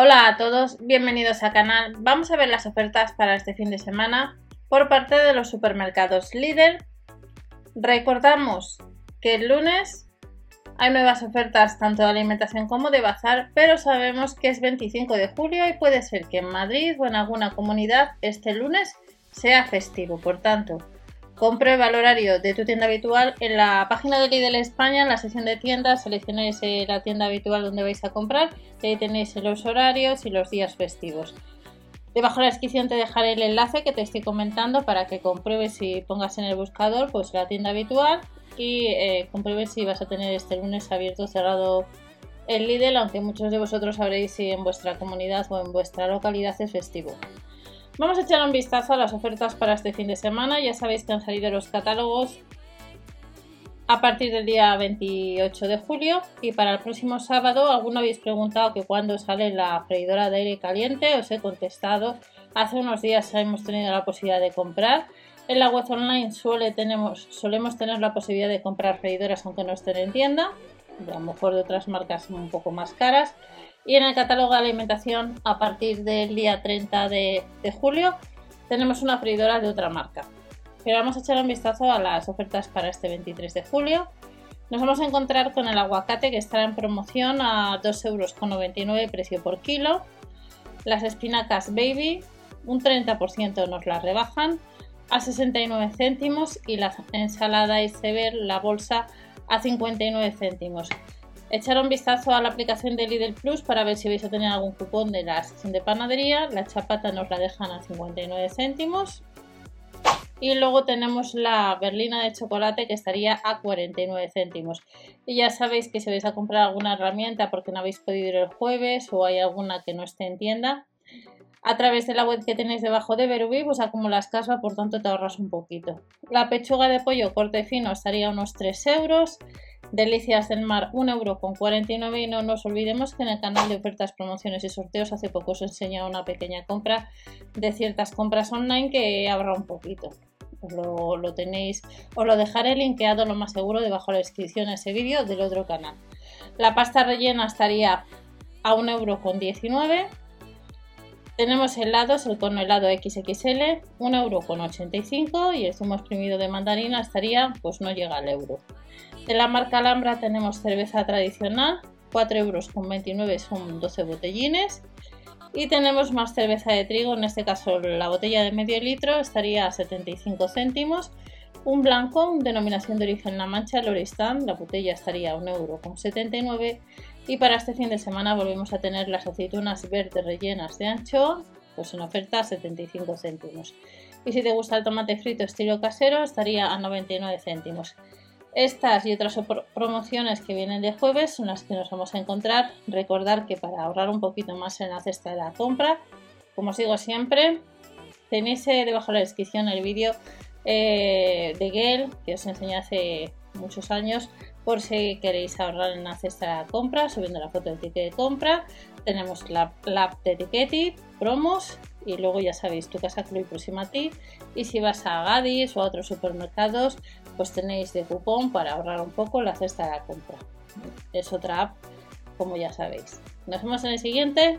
Hola a todos, bienvenidos al canal. Vamos a ver las ofertas para este fin de semana por parte de los supermercados líder. Recordamos que el lunes hay nuevas ofertas tanto de alimentación como de bazar, pero sabemos que es 25 de julio y puede ser que en Madrid o en alguna comunidad este lunes sea festivo. Por tanto, Comprueba el horario de tu tienda habitual en la página de Lidl España, en la sección de tiendas, seleccionéis eh, la tienda habitual donde vais a comprar y ahí tenéis los horarios y los días festivos. Debajo de la descripción te dejaré el enlace que te estoy comentando para que compruebes y pongas en el buscador pues la tienda habitual y eh, compruebes si vas a tener este lunes abierto o cerrado el Lidl, aunque muchos de vosotros sabréis si en vuestra comunidad o en vuestra localidad es festivo. Vamos a echar un vistazo a las ofertas para este fin de semana. Ya sabéis que han salido los catálogos a partir del día 28 de julio y para el próximo sábado alguno habéis preguntado que cuándo sale la freidora de aire caliente os he contestado hace unos días hemos tenido la posibilidad de comprar. En la web online suele tenemos, solemos tener la posibilidad de comprar freidoras aunque no estén en tienda a lo mejor de otras marcas un poco más caras y en el catálogo de alimentación, a partir del día 30 de, julio, tenemos una freidora de otra marca. Pero vamos a echar un vistazo a las ofertas para este 23 de julio. Nos vamos a encontrar con el aguacate que estará en promoción a 2,99 euros precio por kilo. Las espinacas baby, un 30% nos las rebajan a 69 céntimos y la ensalada iceberg, la bolsa, a 59 céntimos echar un vistazo a la aplicación de Lidl Plus para ver si vais a tener algún cupón de la sección de panadería. La chapata nos la dejan a 59 céntimos. Y luego tenemos la berlina de chocolate que estaría a 49 céntimos. Y ya sabéis que si vais a comprar alguna herramienta porque no habéis podido ir el jueves o hay alguna que no esté en tienda, a través de la web que tenéis debajo de Verubi, pues acumulas casa, por tanto te ahorras un poquito. La pechuga de pollo corte fino estaría unos 3 euros. Delicias del Mar, 1,49€ y no nos olvidemos que en el canal de ofertas, promociones y sorteos hace poco os he enseñado una pequeña compra de ciertas compras online que habrá un poquito. Os lo, tenéis, os lo dejaré linkeado lo más seguro debajo de la descripción a ese vídeo del otro canal. La pasta rellena estaría a 1,19€. Tenemos helados, el cono helado XXL, 1,85€ y el zumo exprimido de mandarina estaría, pues no llega al euro. De la marca Alhambra tenemos cerveza tradicional, 4,29 euros son 12 botellines. Y tenemos más cerveza de trigo, en este caso la botella de medio litro estaría a 75 céntimos. Un blanco, denominación de origen La Mancha, Loristán, la botella estaría a 1,79€. Y para este fin de semana volvemos a tener las aceitunas verdes rellenas de anchoa, pues en oferta a 75 céntimos. Y si te gusta el tomate frito estilo casero, estaría a 99 céntimos. Estas y otras promociones que vienen de jueves son las que nos vamos a encontrar. Recordar que para ahorrar un poquito más en la cesta de la compra, como os digo siempre, tenéis eh, debajo de la descripción el vídeo eh, de Gel que os enseñé hace muchos años por si queréis ahorrar en la cesta de compra, subiendo la foto del ticket de compra. Tenemos la, app de Etiqueti, promos y luego ya sabéis tu casa Club próxima a ti. Y si vas a Gadis o a otros supermercados, pues tenéis de cupón para ahorrar un poco la cesta de la compra. Es otra app, como ya sabéis. Nos vemos en el siguiente.